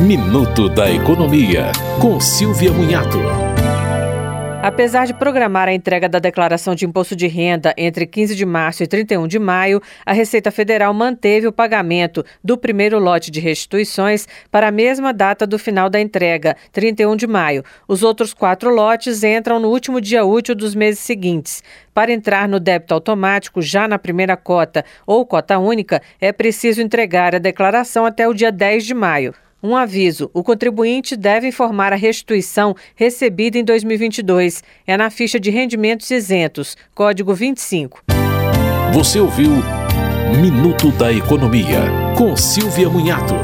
Minuto da Economia, com Silvia Munhato. Apesar de programar a entrega da declaração de imposto de renda entre 15 de março e 31 de maio, a Receita Federal manteve o pagamento do primeiro lote de restituições para a mesma data do final da entrega, 31 de maio. Os outros quatro lotes entram no último dia útil dos meses seguintes. Para entrar no débito automático já na primeira cota ou cota única, é preciso entregar a declaração até o dia 10 de maio. Um aviso: o contribuinte deve informar a restituição recebida em 2022. É na ficha de rendimentos isentos, código 25. Você ouviu Minuto da Economia, com Silvia Munhato.